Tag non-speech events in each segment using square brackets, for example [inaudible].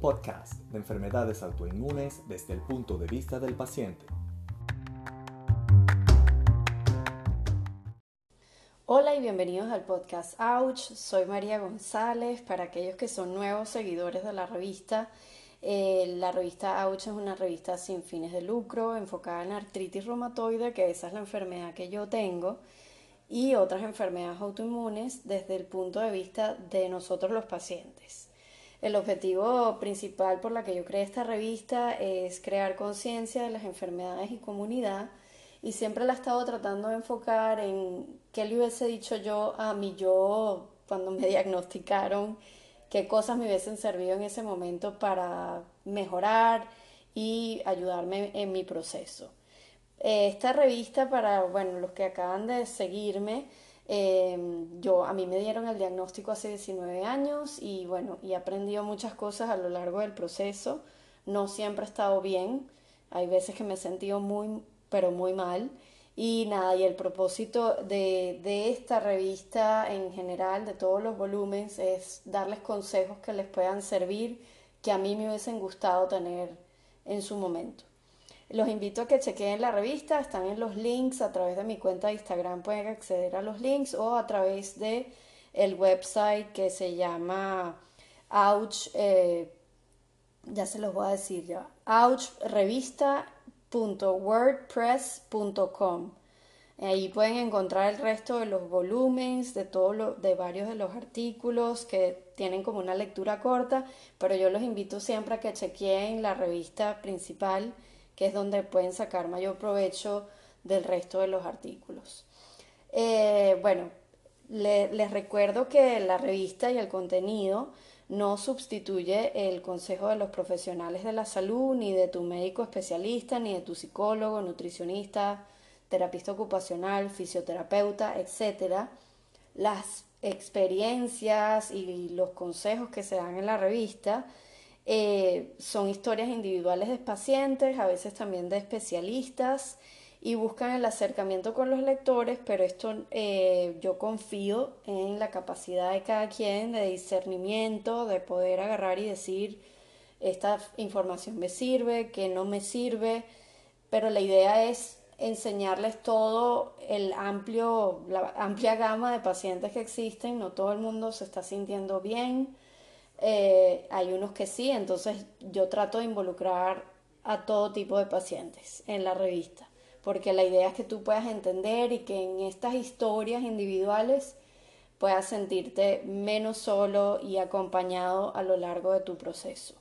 podcast de enfermedades autoinmunes desde el punto de vista del paciente. Hola y bienvenidos al podcast Ouch. Soy María González. Para aquellos que son nuevos seguidores de la revista, eh, la revista Ouch es una revista sin fines de lucro enfocada en artritis reumatoide, que esa es la enfermedad que yo tengo y otras enfermedades autoinmunes desde el punto de vista de nosotros los pacientes. El objetivo principal por la que yo creé esta revista es crear conciencia de las enfermedades y comunidad y siempre la he estado tratando de enfocar en qué le hubiese dicho yo a mi yo cuando me [laughs] diagnosticaron, qué cosas me hubiesen servido en ese momento para mejorar y ayudarme en mi proceso. Eh, esta revista para, bueno, los que acaban de seguirme, eh, yo, a mí me dieron el diagnóstico hace 19 años y bueno, y he aprendido muchas cosas a lo largo del proceso. No siempre he estado bien, hay veces que me he sentido muy, pero muy mal. Y nada, y el propósito de, de esta revista en general, de todos los volúmenes, es darles consejos que les puedan servir, que a mí me hubiesen gustado tener en su momento. Los invito a que chequeen la revista, están en los links a través de mi cuenta de Instagram, pueden acceder a los links o a través de el website que se llama Ouch, eh, ya se los voy a decir ya, ouchrevista.wordpress.com. Ahí pueden encontrar el resto de los volúmenes, de, todo de varios de los artículos que tienen como una lectura corta, pero yo los invito siempre a que chequeen la revista principal que es donde pueden sacar mayor provecho del resto de los artículos. Eh, bueno, les recuerdo que la revista y el contenido no sustituye el consejo de los profesionales de la salud, ni de tu médico especialista, ni de tu psicólogo, nutricionista, terapista ocupacional, fisioterapeuta, etc. Las experiencias y los consejos que se dan en la revista eh, son historias individuales de pacientes, a veces también de especialistas, y buscan el acercamiento con los lectores, pero esto eh, yo confío en la capacidad de cada quien de discernimiento, de poder agarrar y decir, esta información me sirve, que no me sirve, pero la idea es enseñarles todo el amplio, la amplia gama de pacientes que existen, no todo el mundo se está sintiendo bien, eh, hay unos que sí, entonces yo trato de involucrar a todo tipo de pacientes en la revista, porque la idea es que tú puedas entender y que en estas historias individuales puedas sentirte menos solo y acompañado a lo largo de tu proceso.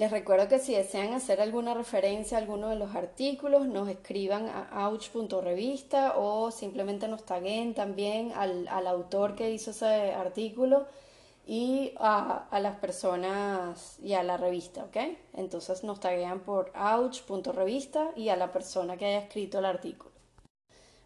Les recuerdo que si desean hacer alguna referencia a alguno de los artículos, nos escriban a ouch.revista o simplemente nos taguen también al, autor que hizo ese artículo y a, las personas y a la revista, ¿ok? Entonces nos taguean por ouch.revista y a la persona que haya escrito el artículo.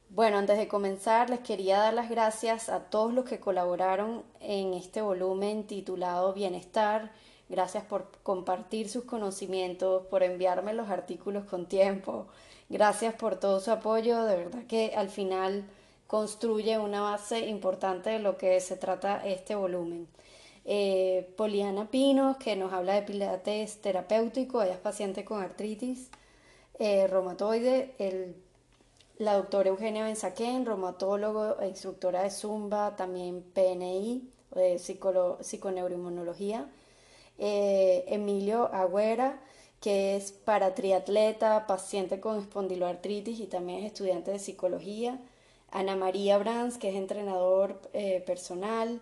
Bueno, antes de comenzar, les quería dar las gracias a todos los que colaboraron en este volumen titulado Bienestar Gracias por compartir sus conocimientos, por enviarme los artículos con tiempo. Gracias por todo su apoyo. De verdad que al final construye una base importante de lo que se trata este volumen. Eh, Poliana Pinos, que nos habla de pilates terapéutico, ella es paciente con artritis eh, reumatoide, el, la doctora Eugenia Benzaquén, reumatólogo e instructora de Zumba, también PNI, de psiconeuroinmunología. Eh, Emilio Agüera, que es para triatleta, paciente con espondiloartritis y también es estudiante de psicología. Ana María Brands, que es entrenador eh, personal.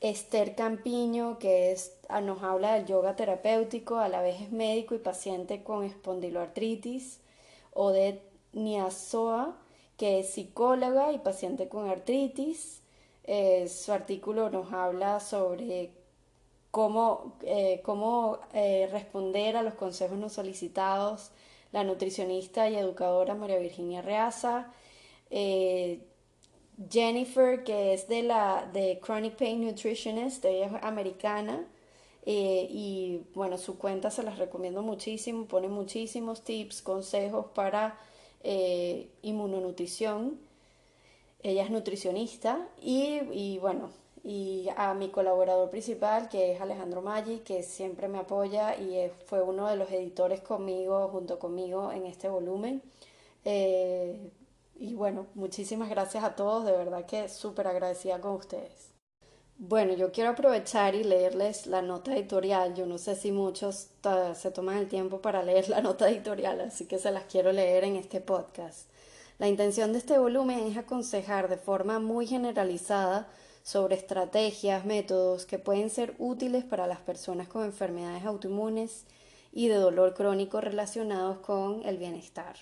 Esther Campiño, que es, ah, nos habla del yoga terapéutico, a la vez es médico y paciente con espondiloartritis. Odette Niasoa, que es psicóloga y paciente con artritis. Eh, su artículo nos habla sobre cómo, eh, cómo eh, responder a los consejos no solicitados, la nutricionista y educadora María Virginia Reaza, eh, Jennifer, que es de la de Chronic Pain Nutritionist, ella es americana, y bueno, su cuenta se las recomiendo muchísimo, pone muchísimos tips, consejos para inmunonutrición. Ella es nutricionista y, y bueno, y a mi colaborador principal, que es Alejandro Maggi, que siempre me apoya y fue uno de los editores conmigo, junto conmigo en este volumen. Eh, y bueno, muchísimas gracias a todos, de verdad que súper agradecida con ustedes. Bueno, yo quiero aprovechar y leerles la nota editorial. Yo no sé si muchos se toman el tiempo para leer la nota editorial, así que se las quiero leer en este podcast. La intención de este volumen es aconsejar de forma muy generalizada sobre estrategias, métodos que pueden ser útiles para las personas con enfermedades autoinmunes y de dolor crónico relacionados con el bienestar.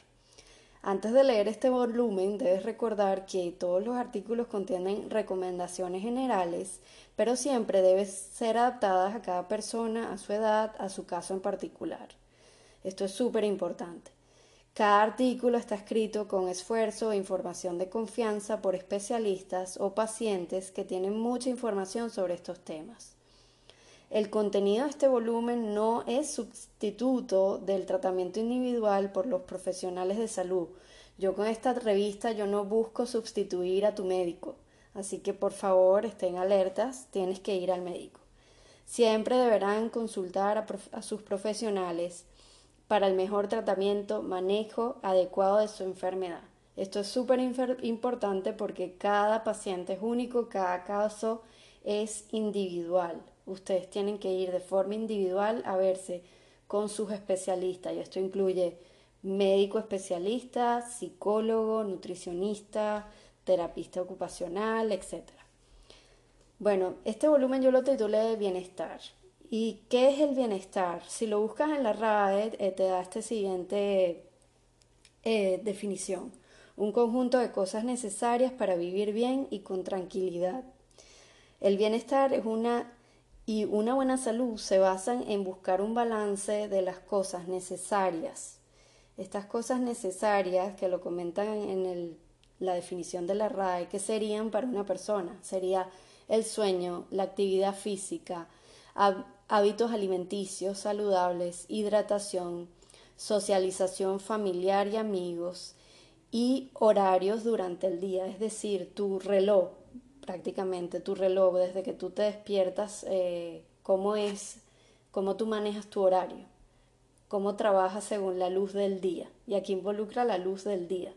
Antes de leer este volumen, debes recordar que todos los artículos contienen recomendaciones generales, pero siempre deben ser adaptadas a cada persona, a su edad, a su caso en particular. Esto es súper importante. Cada artículo está escrito con esfuerzo e información de confianza por especialistas o pacientes que tienen mucha información sobre estos temas. El contenido de este volumen no es sustituto del tratamiento individual por los profesionales de salud. Yo con esta revista yo no busco sustituir a tu médico, así que por favor estén alertas, tienes que ir al médico. Siempre deberán consultar a, a sus profesionales para el mejor tratamiento, manejo adecuado de su enfermedad. Esto es súper importante porque cada paciente es único, cada caso es individual. Ustedes tienen que ir de forma individual a verse con sus especialistas y esto incluye médico especialista, psicólogo, nutricionista, terapista ocupacional, etc. Bueno, este volumen yo lo titulé Bienestar. ¿Y qué es el bienestar? Si lo buscas en la RAE, eh, te da esta siguiente eh, definición. Un conjunto de cosas necesarias para vivir bien y con tranquilidad. El bienestar es una y una buena salud se basan en buscar un balance de las cosas necesarias. Estas cosas necesarias que lo comentan en la definición de la RAE, que serían para una persona, sería el sueño, la actividad física, hábitos alimenticios saludables, hidratación, socialización familiar y amigos y horarios durante el día, es decir, tu reloj, prácticamente tu reloj, desde que tú te despiertas, eh, cómo es, cómo tú manejas tu horario, cómo trabajas según la luz del día, y aquí involucra la luz del día.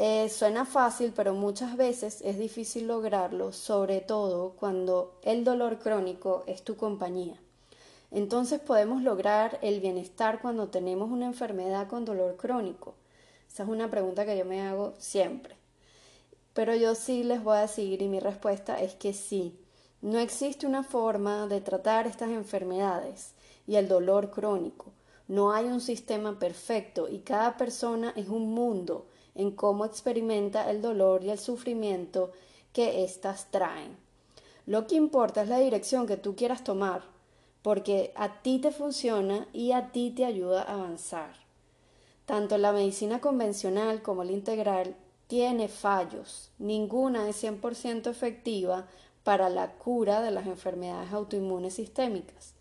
Eh, suena fácil, pero muchas veces es difícil lograrlo, sobre todo cuando el dolor crónico es tu compañía. Entonces podemos lograr el bienestar cuando tenemos una enfermedad con dolor crónico. Esa es una pregunta que yo me hago siempre. Pero yo sí les voy a decir y mi respuesta es que sí. No existe una forma de tratar estas enfermedades y el dolor crónico. No hay un sistema perfecto y cada persona es un mundo en cómo experimenta el dolor y el sufrimiento que éstas traen. Lo que importa es la dirección que tú quieras tomar, porque a ti te funciona y a ti te ayuda a avanzar. Tanto la medicina convencional como la integral tiene fallos. Ninguna es 100% efectiva para la cura de las enfermedades autoinmunes sistémicas.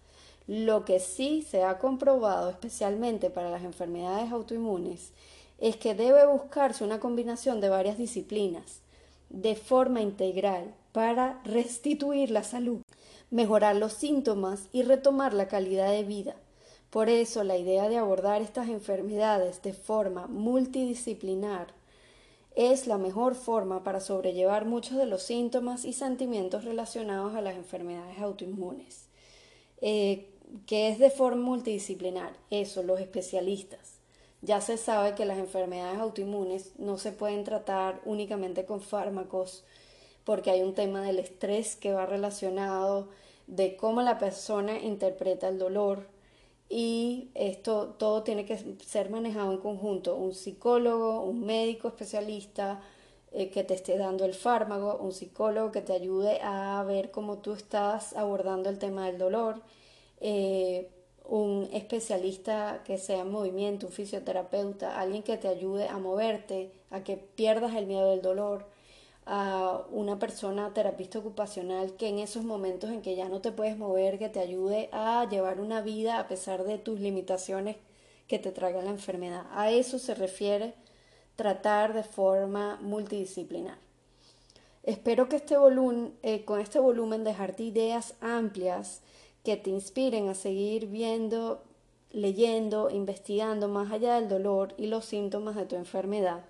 Lo que sí se ha comprobado, especialmente para las enfermedades autoinmunes, es que debe buscarse una combinación de varias disciplinas de forma integral para restituir la salud, mejorar los síntomas y retomar la calidad de vida. Por eso la idea de abordar estas enfermedades de forma multidisciplinar es la mejor forma para sobrellevar muchos de los síntomas y sentimientos relacionados a las enfermedades autoinmunes. Eh, que es de forma multidisciplinar? Eso, los especialistas. Ya se sabe que las enfermedades autoinmunes no se pueden tratar únicamente con fármacos porque hay un tema del estrés que va relacionado de cómo la persona interpreta el dolor. Y esto todo tiene que ser manejado en conjunto, un psicólogo, un médico especialista eh, que te esté dando el fármaco, un psicólogo que te ayude a ver cómo tú estás abordando el tema del dolor, eh, un especialista que sea en movimiento, un fisioterapeuta, alguien que te ayude a moverte, a que pierdas el miedo del dolor, a una persona terapista ocupacional que en esos momentos en que ya no te puedes mover, que te ayude a llevar una vida a pesar de tus limitaciones que te traiga la enfermedad. A eso se refiere tratar de forma multidisciplinar. Espero que este volumen, eh, con este volumen dejarte ideas amplias que te inspiren a seguir viendo, leyendo, investigando más allá del dolor y los síntomas de tu enfermedad,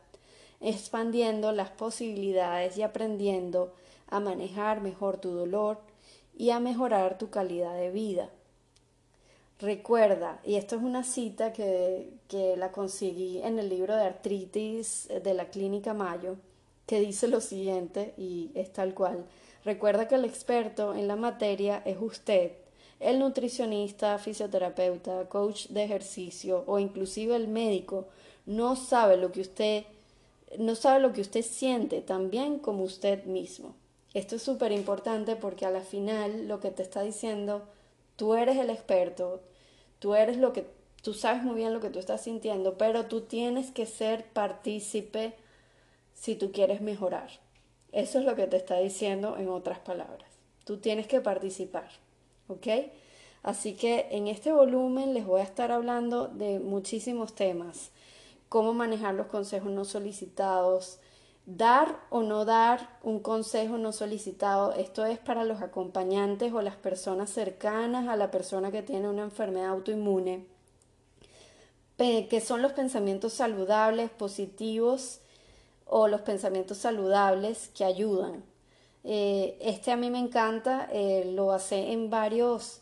expandiendo las posibilidades y aprendiendo a manejar mejor tu dolor y a mejorar tu calidad de vida. Recuerda, y esto es una cita que, que la conseguí en el libro de artritis de la Clínica Mayo, que dice lo siguiente, y es tal cual. Recuerda que el experto en la materia es usted, el nutricionista, fisioterapeuta, coach de ejercicio o inclusive el médico no sabe lo que usted no sabe lo que usted siente tan bien como usted mismo. Esto es súper importante porque a la final lo que te está diciendo, tú eres el experto, tú eres lo que tú sabes muy bien lo que tú estás sintiendo, pero tú tienes que ser partícipe si tú quieres mejorar. Eso es lo que te está diciendo en otras palabras. Tú tienes que participar, ¿ok? Así que en este volumen les voy a estar hablando de muchísimos temas. Cómo manejar los consejos no solicitados, dar o no dar un consejo no solicitado. Esto es para los acompañantes o las personas cercanas a la persona que tiene una enfermedad autoinmune, que son los pensamientos saludables, positivos, o los pensamientos saludables que ayudan. Eh, este a mí me encanta, eh, lo hace en varios...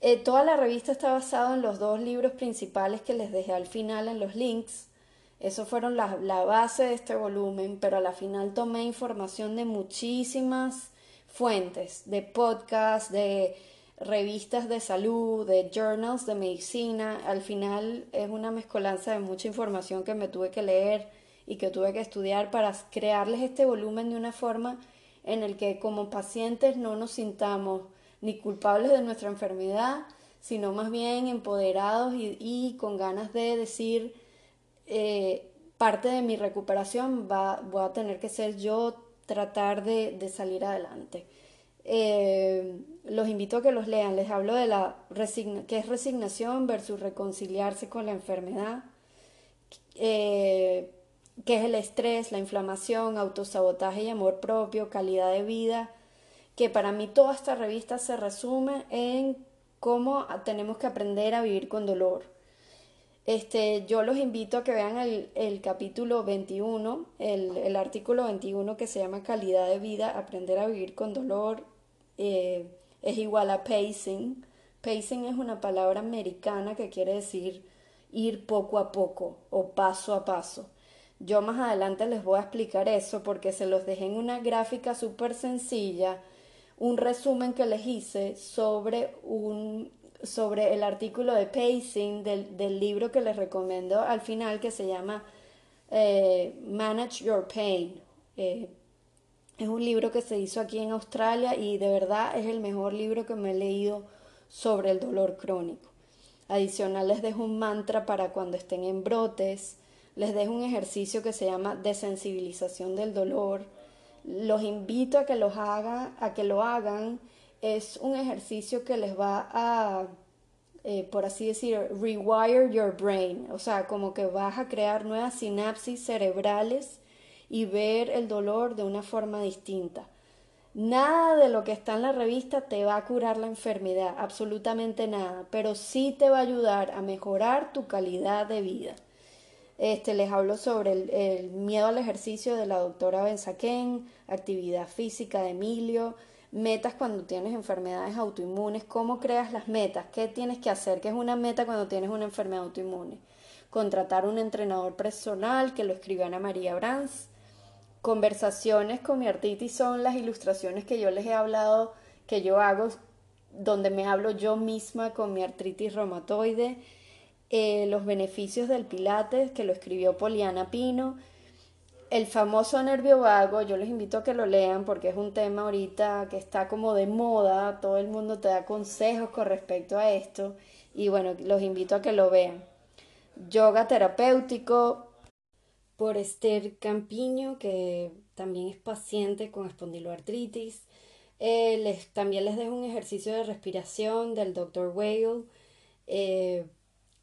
Eh, toda la revista está basada en los dos libros principales que les dejé al final en los links. Eso fueron la, la base de este volumen, pero a la final tomé información de muchísimas fuentes, de podcasts, de revistas de salud, de journals de medicina. Al final es una mezcolanza de mucha información que me tuve que leer y que tuve que estudiar para crearles este volumen de una forma en el que como pacientes no nos sintamos ni culpables de nuestra enfermedad, sino más bien empoderados y, con ganas de decir, eh, parte de mi recuperación va, a tener que ser yo tratar de, salir adelante. Eh, los invito a que los lean, les hablo de la que es resignación versus reconciliarse con la enfermedad. Eh, que es el estrés, la inflamación, autosabotaje y amor propio, calidad de vida, que para mí toda esta revista se resume en cómo tenemos que aprender a vivir con dolor. Este, yo los invito a que vean el, capítulo 21, el, artículo 21 que se llama Calidad de vida, aprender a vivir con dolor, eh, es igual a pacing. Pacing es una palabra americana que quiere decir ir poco a poco o paso a paso. Yo más adelante les voy a explicar eso porque se los dejé en una gráfica súper sencilla, un resumen que les hice sobre un sobre el artículo de pacing del, del libro que les recomiendo al final que se llama eh, Manage Your Pain. Eh, es un libro que se hizo aquí en Australia y de verdad es el mejor libro que me he leído sobre el dolor crónico. Adicional les dejo un mantra para cuando estén en brotes, les dejo un ejercicio que se llama desensibilización del dolor. Los invito a que los hagan, a que lo hagan. Es un ejercicio que les va a, eh, por así decir, rewire your brain. O sea, como que vas a crear nuevas sinapsis cerebrales y ver el dolor de una forma distinta. Nada de lo que está en la revista te va a curar la enfermedad, absolutamente nada, pero sí te va a ayudar a mejorar tu calidad de vida. Este, les hablo sobre el, miedo al ejercicio de la doctora Benzaquén, actividad física de Emilio, metas cuando tienes enfermedades autoinmunes, cómo creas las metas, qué tienes que hacer, qué es una meta cuando tienes una enfermedad autoinmune. Contratar un entrenador personal que lo escribe Ana María Brands. Conversaciones con mi artritis son las ilustraciones que yo les he hablado, que yo hago, donde me hablo yo misma con mi artritis reumatoide eh, los beneficios del Pilates, que lo escribió Poliana Pino, el famoso nervio vago, yo les invito a que lo lean porque es un tema ahorita que está como de moda, todo el mundo te da consejos con respecto a esto y bueno, los invito a que lo vean. Yoga terapéutico por Esther Campiño, que también es paciente con espondiloartritis. Eh, también les dejo un ejercicio de respiración del Dr. Whale. Eh,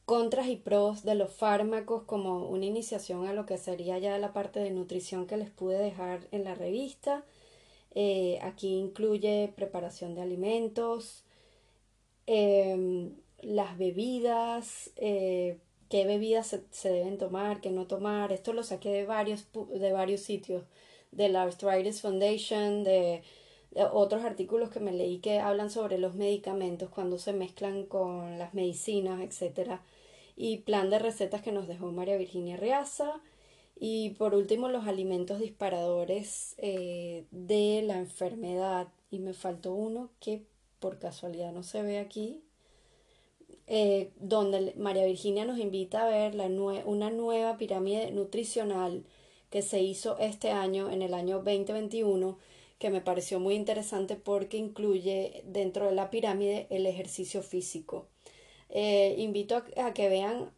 contras y pros de los fármacos como una iniciación a lo que sería ya la parte de nutrición que les pude dejar en la revista. Eh, aquí incluye preparación de alimentos, em, las bebidas, eh, qué bebidas se, deben tomar, qué no tomar. Esto lo saqué de varios, de varios sitios, de la Arthritis Foundation, de, otros artículos que me leí que hablan sobre los medicamentos cuando se mezclan con las medicinas, etc. Y plan de recetas que nos dejó María Virginia Riaza. Y por último, los alimentos disparadores eh, de la enfermedad. Y me faltó uno que por casualidad no se ve aquí, eh, donde María Virginia nos invita a ver la una nueva pirámide nutricional que se hizo este año, en el año 2021, que me pareció muy interesante porque incluye dentro de la pirámide el ejercicio físico. Eh, invito a, que vean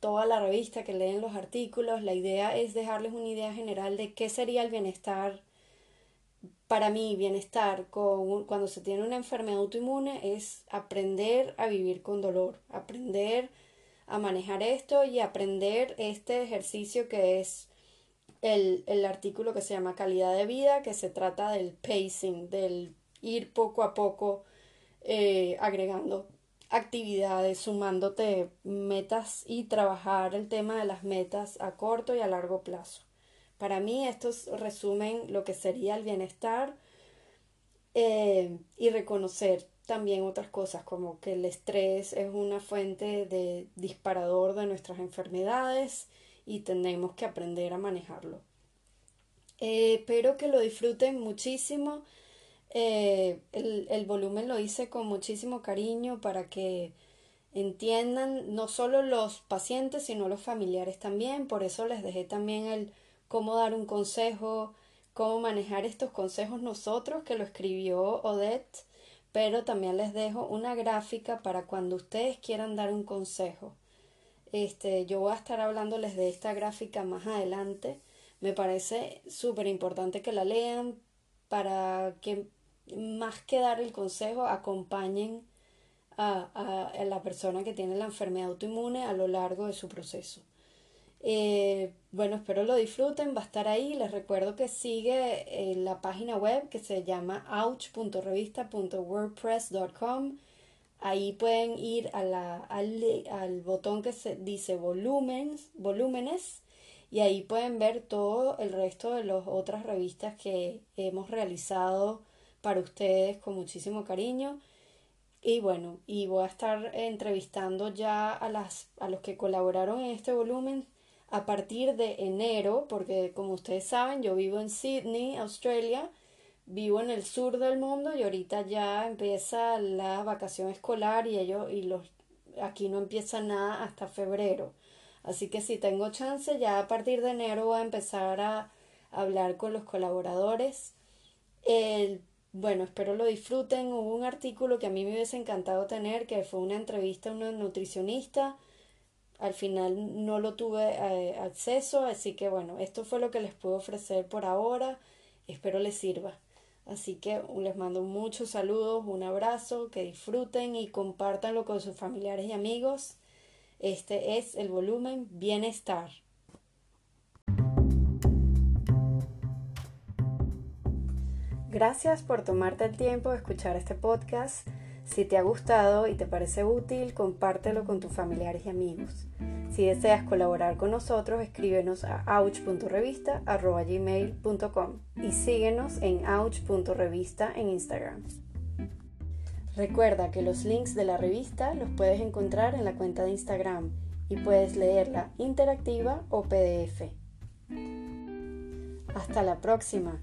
toda la revista, que leen los artículos. La idea es dejarles una idea general de qué sería el bienestar para mí, bienestar con, cuando se tiene una enfermedad autoinmune es aprender a vivir con dolor, aprender a manejar esto y aprender este ejercicio que es el, el artículo que se llama calidad de vida, que se trata del pacing, del ir poco a poco eh, agregando actividades, sumándote metas y trabajar el tema de las metas a corto y a largo plazo. Para mí estos resumen lo que sería el bienestar eh, y reconocer también otras cosas como que el estrés es una fuente de disparador de nuestras enfermedades y tenemos que aprender a manejarlo. Eh, espero que lo disfruten muchísimo. Eh, el, el, volumen lo hice con muchísimo cariño para que entiendan no solo los pacientes, sino los familiares también. Por eso les dejé también el cómo dar un consejo, cómo manejar estos consejos nosotros, que lo escribió Odette, pero también les dejo una gráfica para cuando ustedes quieran dar un consejo. Este, yo voy a estar hablándoles de esta gráfica más adelante. Me parece súper importante que la lean para que más que dar el consejo acompañen a, a la persona que tiene la enfermedad autoinmune a lo largo de su proceso. Eh, bueno, espero lo disfruten, va a estar ahí. Les recuerdo que sigue en la página web que se llama ouch.revista.wordpress.com. Ahí pueden ir a la, al, botón que se dice volúmenes, volúmenes y ahí pueden ver todo el resto de las otras revistas que hemos realizado para ustedes con muchísimo cariño. Y bueno, y voy a estar entrevistando ya a, las, a los que colaboraron en este volumen a partir de enero, porque como ustedes saben, yo vivo en Sydney, Australia, vivo en el sur del mundo y ahorita ya empieza la vacación escolar y ellos y los aquí no empieza nada hasta febrero. Así que si tengo chance, ya a partir de enero voy a empezar a hablar con los colaboradores. El, bueno, espero lo disfruten. Hubo un artículo que a mí me hubiese encantado tener, que fue una entrevista a una nutricionista al final no lo tuve eh, acceso, así que bueno, esto fue lo que les puedo ofrecer por ahora. Espero les sirva. Así que les mando muchos saludos, un abrazo, que disfruten y compártanlo con sus familiares y amigos. Este es el volumen Bienestar. Gracias por tomarte el tiempo de escuchar este podcast. Si te ha gustado y te parece útil, compártelo con tus familiares y amigos. Si deseas colaborar con nosotros, escríbenos a ouch.revista.gmail.com y síguenos en ouch.revista en Instagram. Recuerda que los links de la revista los puedes encontrar en la cuenta de Instagram y puedes leerla interactiva o PDF. Hasta la próxima.